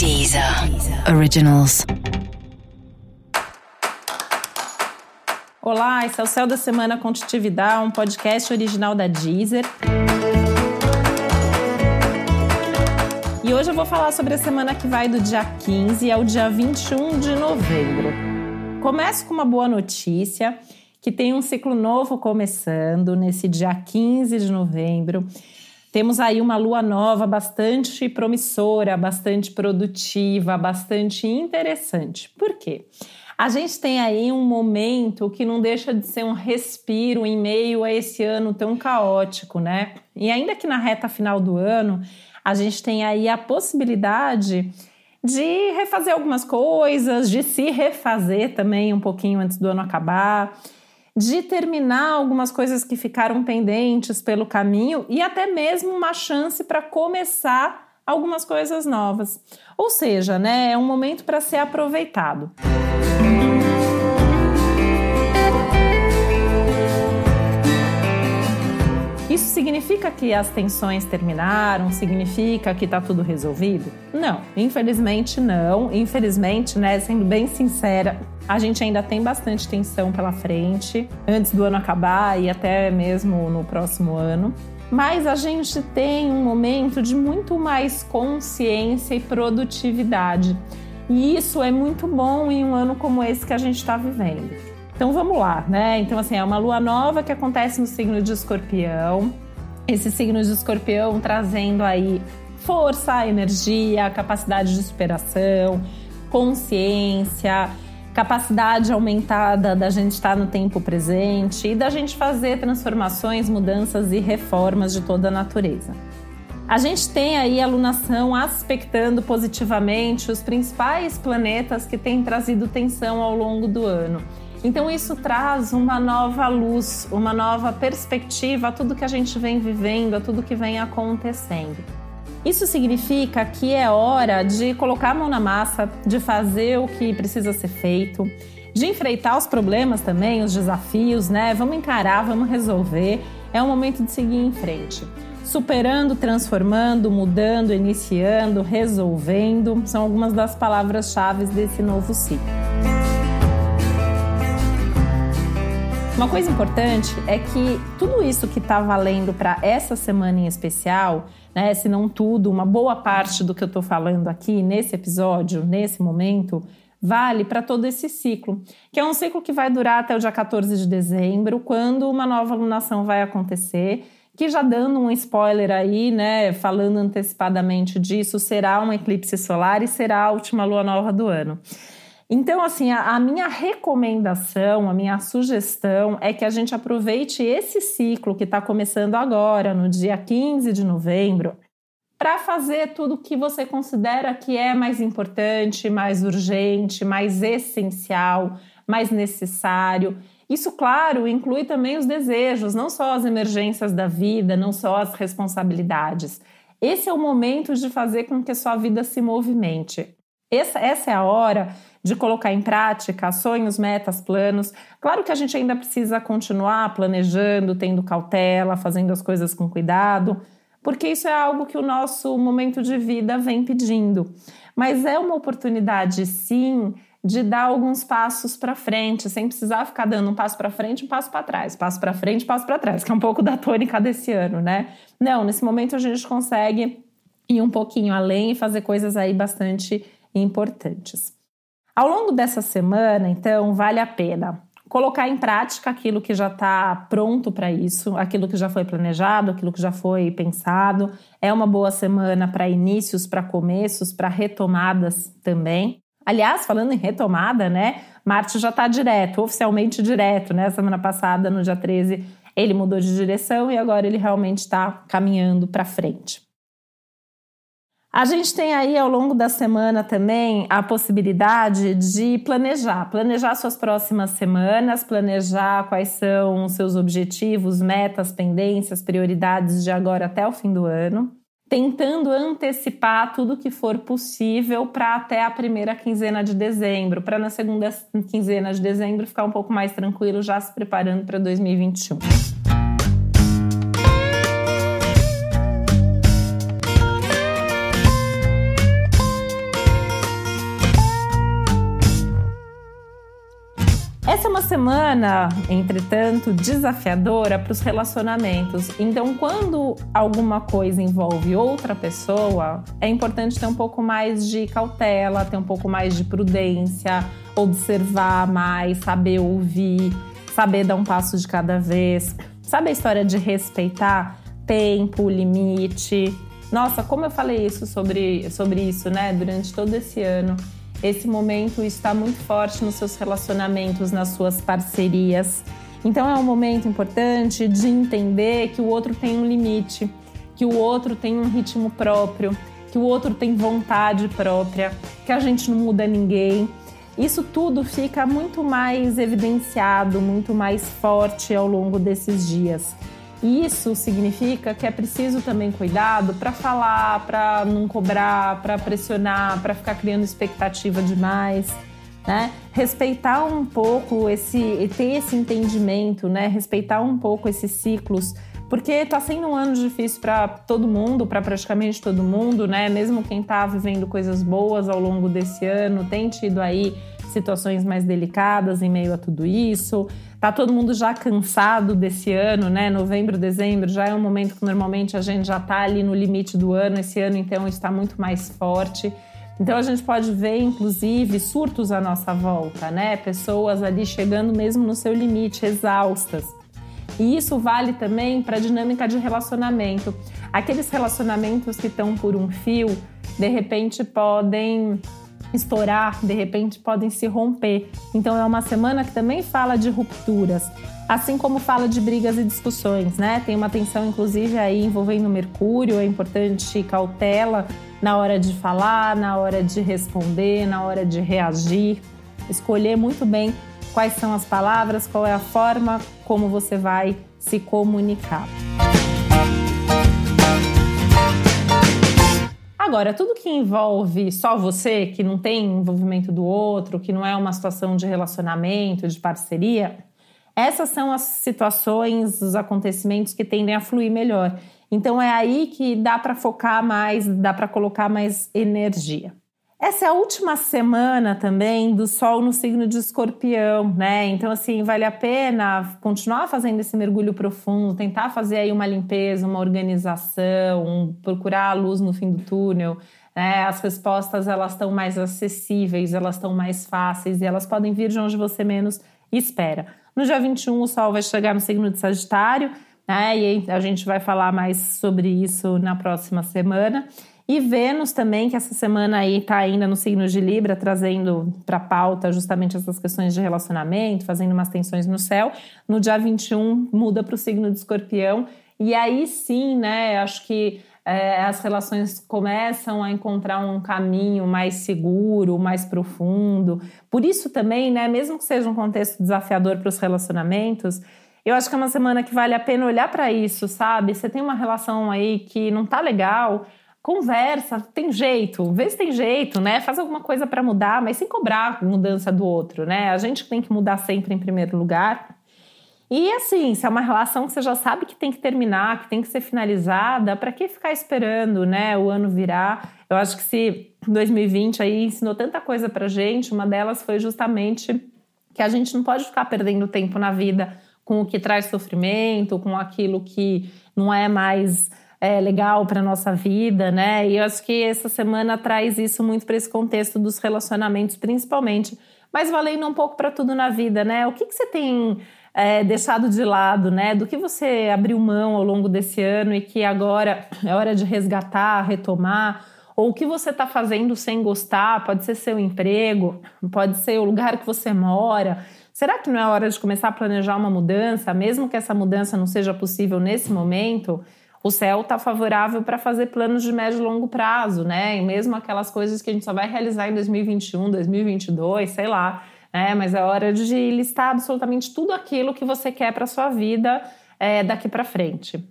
Deezer Originals. Olá, esse é o Céu da Semana Contitividade, um podcast original da Deezer. E hoje eu vou falar sobre a semana que vai do dia 15 ao dia 21 de novembro. Começo com uma boa notícia, que tem um ciclo novo começando nesse dia 15 de novembro. Temos aí uma lua nova bastante promissora, bastante produtiva, bastante interessante. Por quê? A gente tem aí um momento que não deixa de ser um respiro em meio a esse ano tão caótico, né? E ainda que na reta final do ano, a gente tem aí a possibilidade de refazer algumas coisas, de se refazer também um pouquinho antes do ano acabar de terminar algumas coisas que ficaram pendentes pelo caminho e até mesmo uma chance para começar algumas coisas novas. Ou seja, né, é um momento para ser aproveitado. Isso significa que as tensões terminaram? Significa que está tudo resolvido? Não, infelizmente não. Infelizmente, né, sendo bem sincera, a gente ainda tem bastante tensão pela frente, antes do ano acabar e até mesmo no próximo ano. Mas a gente tem um momento de muito mais consciência e produtividade. E isso é muito bom em um ano como esse que a gente está vivendo. Então vamos lá, né? Então, assim, é uma lua nova que acontece no signo de escorpião. Esse signo de escorpião trazendo aí força, energia, capacidade de superação, consciência, capacidade aumentada da gente estar no tempo presente e da gente fazer transformações, mudanças e reformas de toda a natureza. A gente tem aí a alunação aspectando positivamente os principais planetas que têm trazido tensão ao longo do ano. Então isso traz uma nova luz, uma nova perspectiva a tudo que a gente vem vivendo, a tudo que vem acontecendo. Isso significa que é hora de colocar a mão na massa, de fazer o que precisa ser feito, de enfrentar os problemas também, os desafios, né? Vamos encarar, vamos resolver. É o momento de seguir em frente. Superando, transformando, mudando, iniciando, resolvendo são algumas das palavras-chave desse novo ciclo. Uma coisa importante é que tudo isso que está valendo para essa semana em especial, né, se não tudo, uma boa parte do que eu estou falando aqui nesse episódio, nesse momento, vale para todo esse ciclo, que é um ciclo que vai durar até o dia 14 de dezembro, quando uma nova lunação vai acontecer. Que já dando um spoiler aí, né, falando antecipadamente disso, será um eclipse solar e será a última lua nova do ano. Então, assim, a, a, minha recomendação, a minha sugestão é que a gente aproveite esse ciclo que está começando agora, no dia 15 de novembro, para fazer tudo o que você considera que é mais importante, mais urgente, mais essencial, mais necessário. Isso, claro, inclui também os desejos, não só as emergências da vida, não só as responsabilidades. Esse é o momento de fazer com que sua vida se movimente. Essa, essa é a hora de colocar em prática sonhos, metas, planos. Claro que a gente ainda precisa continuar planejando, tendo cautela, fazendo as coisas com cuidado, porque isso é algo que o nosso momento de vida vem pedindo. Mas é uma oportunidade, sim, de dar alguns passos para frente, sem precisar ficar dando um passo para frente, um passo para trás, passo para frente, passo para trás, que é um pouco da tônica desse ano, né? Não, nesse momento a gente consegue ir um pouquinho além e fazer coisas aí bastante importantes. Ao longo dessa semana, então, vale a pena colocar em prática aquilo que já está pronto para isso, aquilo que já foi planejado, aquilo que já foi pensado. É uma boa semana para inícios, para começos, para retomadas também. Aliás, falando em retomada, né? Marte já está direto, oficialmente direto, né? Semana passada, no dia 13, ele mudou de direção e agora ele realmente está caminhando para frente. A gente tem aí ao longo da semana também a possibilidade de planejar, planejar suas próximas semanas, planejar quais são os seus objetivos, metas, pendências, prioridades de agora até o fim do ano, tentando antecipar tudo que for possível para até a primeira quinzena de dezembro, para na segunda quinzena de dezembro ficar um pouco mais tranquilo, já se preparando para 2021. Semana, entretanto, desafiadora para os relacionamentos. Então, quando alguma coisa envolve outra pessoa, é importante ter um pouco mais de cautela, ter um pouco mais de prudência, observar mais, saber ouvir, saber dar um passo de cada vez. Sabe a história de respeitar tempo, limite? Nossa, como eu falei isso sobre, sobre isso, né, durante todo esse ano. Esse momento está muito forte nos seus relacionamentos, nas suas parcerias. Então é um momento importante de entender que o outro tem um limite, que o outro tem um ritmo próprio, que o outro tem vontade própria, que a gente não muda ninguém. Isso tudo fica muito mais evidenciado, muito mais forte ao longo desses dias. Isso significa que é preciso também cuidado para falar, para não cobrar, para pressionar, para ficar criando expectativa demais. Né? Respeitar um pouco esse, ter esse entendimento, né? Respeitar um pouco esses ciclos, porque está sendo um ano difícil para todo mundo, para praticamente todo mundo, né? Mesmo quem está vivendo coisas boas ao longo desse ano, tem tido aí situações mais delicadas em meio a tudo isso. Tá todo mundo já cansado desse ano, né? Novembro, dezembro já é um momento que normalmente a gente já tá ali no limite do ano. Esse ano, então, está muito mais forte. Então a gente pode ver, inclusive, surtos à nossa volta, né? Pessoas ali chegando mesmo no seu limite, exaustas. E isso vale também para a dinâmica de relacionamento. Aqueles relacionamentos que estão por um fio, de repente podem estourar, de repente podem se romper. Então é uma semana que também fala de rupturas, assim como fala de brigas e discussões, né? Tem uma tensão inclusive aí envolvendo Mercúrio, é importante cautela na hora de falar, na hora de responder, na hora de reagir, escolher muito bem quais são as palavras, qual é a forma como você vai se comunicar. Agora, tudo que envolve só você, que não tem envolvimento do outro, que não é uma situação de relacionamento, de parceria, essas são as situações, os acontecimentos que tendem a fluir melhor. Então é aí que dá para focar mais, dá para colocar mais energia. Essa é a última semana também do Sol no signo de Escorpião, né? Então, assim, vale a pena continuar fazendo esse mergulho profundo, tentar fazer aí uma limpeza, uma organização, procurar a luz no fim do túnel. Né? As respostas elas estão mais acessíveis, elas estão mais fáceis e elas podem vir de onde você menos espera. No dia 21, o Sol vai chegar no signo de Sagitário, né? E a gente vai falar mais sobre isso na próxima semana. E Vênus também, que essa semana aí está ainda no signo de Libra, trazendo para pauta justamente essas questões de relacionamento, fazendo umas tensões no céu. No dia 21 muda para o signo de Escorpião. E aí sim, né, acho que é, as relações começam a encontrar um caminho mais seguro, mais profundo. Por isso também, né, mesmo que seja um contexto desafiador para os relacionamentos, eu acho que é uma semana que vale a pena olhar para isso, sabe? Você tem uma relação aí que não tá legal, conversa, tem jeito, vê se tem jeito, né? Faz alguma coisa para mudar, mas sem cobrar mudança do outro, né? A gente tem que mudar sempre em primeiro lugar. E assim, se é uma relação que você já sabe que tem que terminar, que tem que ser finalizada, para que ficar esperando, né, o ano virar? Eu acho que se 2020 aí ensinou tanta coisa pra gente, uma delas foi justamente que a gente não pode ficar perdendo tempo na vida com o que traz sofrimento, com aquilo que não é mais é, legal para nossa vida, né? E eu acho que essa semana traz isso muito para esse contexto dos relacionamentos, principalmente, mas valendo um pouco para tudo na vida, né? O que, que você tem é, deixado de lado, né? Do que você abriu mão ao longo desse ano e que agora é hora de resgatar, retomar? Ou o que você está fazendo sem gostar? Pode ser seu emprego, pode ser o lugar que você mora. Será que não é hora de começar a planejar uma mudança, mesmo que essa mudança não seja possível nesse momento? O céu está favorável para fazer planos de médio e longo prazo, né? E mesmo aquelas coisas que a gente só vai realizar em 2021, 2022, sei lá, né? Mas é hora de listar absolutamente tudo aquilo que você quer para sua vida é, daqui para frente.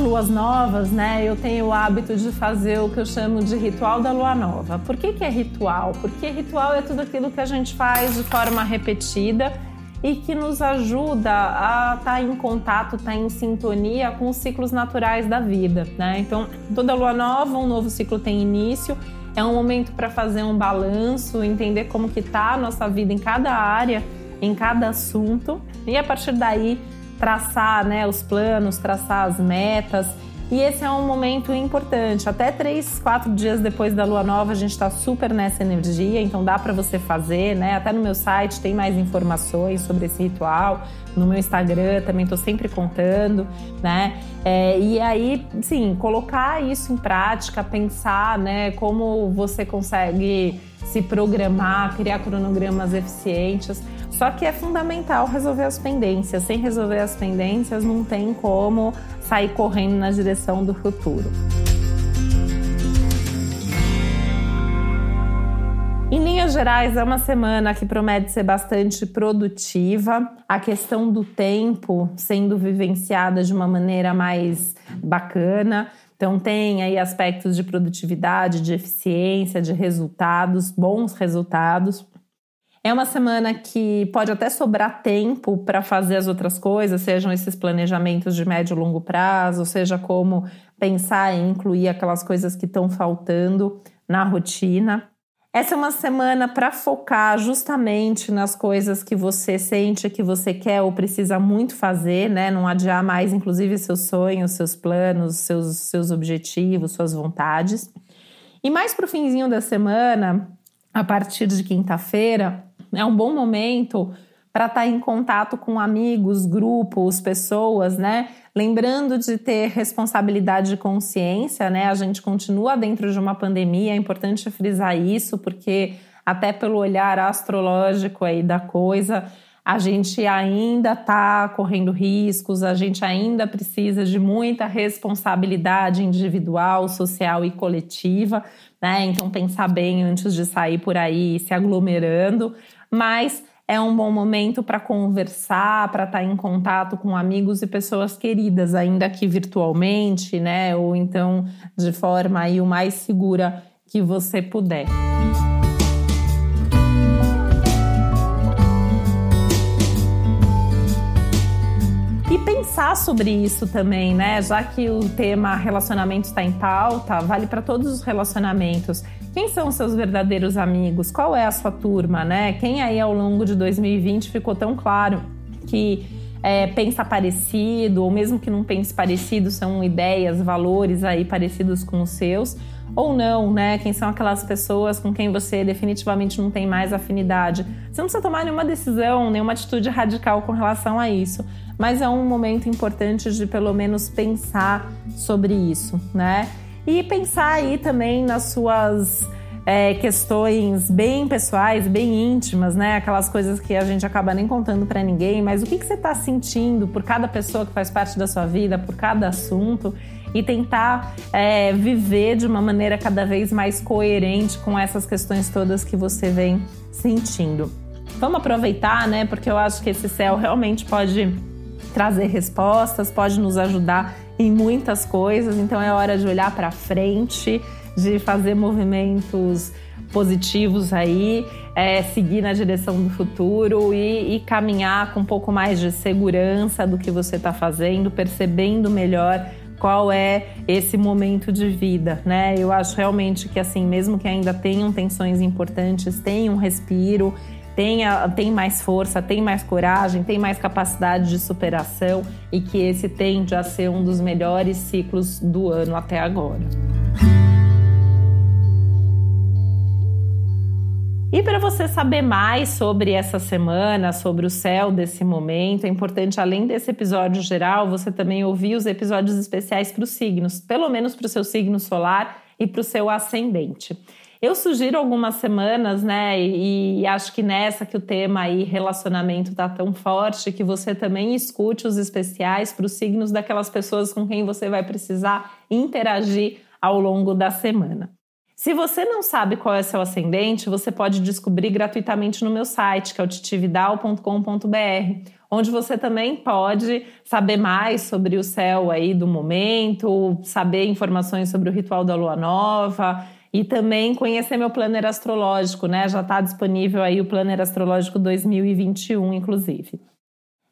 Luas novas, né, eu tenho o hábito de fazer o que eu chamo de ritual da lua nova. Por que, que é ritual? Porque ritual é tudo aquilo que a gente faz de forma repetida e que nos ajuda a estar tá em contato, estar tá em sintonia com os ciclos naturais da vida, né? Então, toda lua nova, um novo ciclo tem início. É um momento para fazer um balanço, entender como que tá a nossa vida em cada área, em cada assunto e a partir daí traçar, né, os planos, traçar as metas e esse é um momento importante. Até três, quatro dias depois da lua nova, a gente está super nessa energia, então dá para você fazer, né? Até no meu site tem mais informações sobre esse ritual. No meu Instagram também estou sempre contando, né? É, e aí, sim, colocar isso em prática, pensar, né? Como você consegue se programar, criar cronogramas eficientes. Só que é fundamental resolver as pendências. Sem resolver as pendências, não tem como sair correndo na direção do futuro. Em linhas gerais, é uma semana que promete ser bastante produtiva. A questão do tempo sendo vivenciada de uma maneira mais bacana. Então, tem aí aspectos de produtividade, de eficiência, de resultados, bons resultados. É uma semana que pode até sobrar tempo para fazer as outras coisas, sejam esses planejamentos de médio e longo prazo, seja como pensar em incluir aquelas coisas que estão faltando na rotina. Essa é uma semana para focar justamente nas coisas que você sente que você quer ou precisa muito fazer, né? Não adiar mais, inclusive, seus sonhos, seus planos, seus, seus objetivos, suas vontades. E mais para o finzinho da semana, a partir de quinta-feira, é um bom momento para estar tá em contato com amigos, grupos, pessoas, né? Lembrando de ter responsabilidade de consciência, né? A gente continua dentro de uma pandemia, é importante frisar isso, porque até pelo olhar astrológico aí da coisa, a gente ainda está correndo riscos, a gente ainda precisa de muita responsabilidade individual, social e coletiva, né? Então pensar bem antes de sair por aí se aglomerando mas é um bom momento para conversar, para estar tá em contato com amigos e pessoas queridas, ainda que virtualmente, né? Ou então de forma aí o mais segura que você puder. E pensar sobre isso também, né? Já que o tema relacionamento está em pauta, vale para todos os relacionamentos. Quem são os seus verdadeiros amigos? Qual é a sua turma, né? Quem aí ao longo de 2020 ficou tão claro que é, pensa parecido, ou mesmo que não pense parecido, são ideias, valores aí parecidos com os seus, ou não, né? Quem são aquelas pessoas com quem você definitivamente não tem mais afinidade. Você não precisa tomar nenhuma decisão, nenhuma atitude radical com relação a isso, mas é um momento importante de pelo menos pensar sobre isso, né? E pensar aí também nas suas é, questões bem pessoais, bem íntimas, né? Aquelas coisas que a gente acaba nem contando para ninguém, mas o que, que você está sentindo por cada pessoa que faz parte da sua vida, por cada assunto e tentar é, viver de uma maneira cada vez mais coerente com essas questões todas que você vem sentindo. Vamos aproveitar, né? Porque eu acho que esse céu realmente pode trazer respostas, pode nos ajudar em muitas coisas, então é hora de olhar para frente, de fazer movimentos positivos aí, é, seguir na direção do futuro e, e, caminhar com um pouco mais de segurança do que você está fazendo, percebendo melhor qual é esse momento de vida, né? Eu acho realmente que assim, mesmo que ainda tenham tensões importantes, tenham um respiro tenha, tem mais força, tem mais coragem, tem mais capacidade de superação e que esse tende a ser um dos melhores ciclos do ano até agora. E para você saber mais sobre essa semana, sobre o céu desse momento, é importante, além desse episódio geral, você também ouvir os episódios especiais para os signos, pelo menos para o seu signo solar e para o seu ascendente. Eu sugiro algumas semanas, né? E, e, acho que nessa que o tema aí relacionamento tá tão forte, que você também escute os especiais para os signos daquelas pessoas com quem você vai precisar interagir ao longo da semana. Se você não sabe qual é seu ascendente, você pode descobrir gratuitamente no meu site, que é o titividal.com.br, onde você também pode saber mais sobre o céu aí do momento, saber informações sobre o ritual da lua nova e também conhecer meu planner astrológico, né? Já está disponível aí o planner astrológico 2021, inclusive.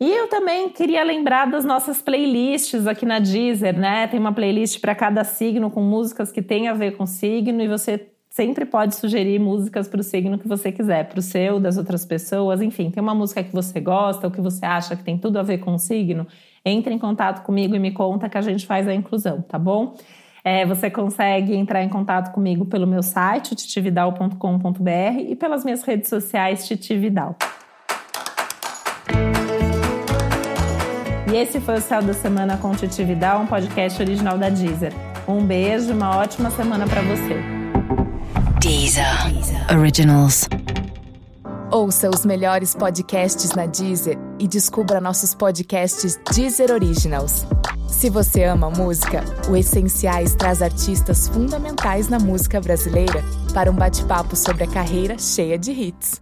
E eu também queria lembrar das nossas playlists aqui na Deezer, né? Tem uma playlist para cada signo com músicas que tem a ver com signo e você sempre pode sugerir músicas para o signo que você quiser, para o seu, das outras pessoas, enfim, tem uma música que você gosta ou que você acha que tem tudo a ver com o signo, entre em contato comigo e me conta que a gente faz a inclusão, tá bom? É, você consegue entrar em contato comigo pelo meu site, titividal.com.br e pelas minhas redes sociais, Titividal. E esse foi o Céu da Semana com Titi Vidal, um podcast original da Deezer. Um beijo, uma ótima semana para você. Deezer. Deezer Originals. Ouça os melhores podcasts na Deezer e descubra nossos podcasts Deezer Originals. Se você ama música, o Essenciais traz artistas fundamentais na música brasileira para um bate-papo sobre a carreira cheia de hits.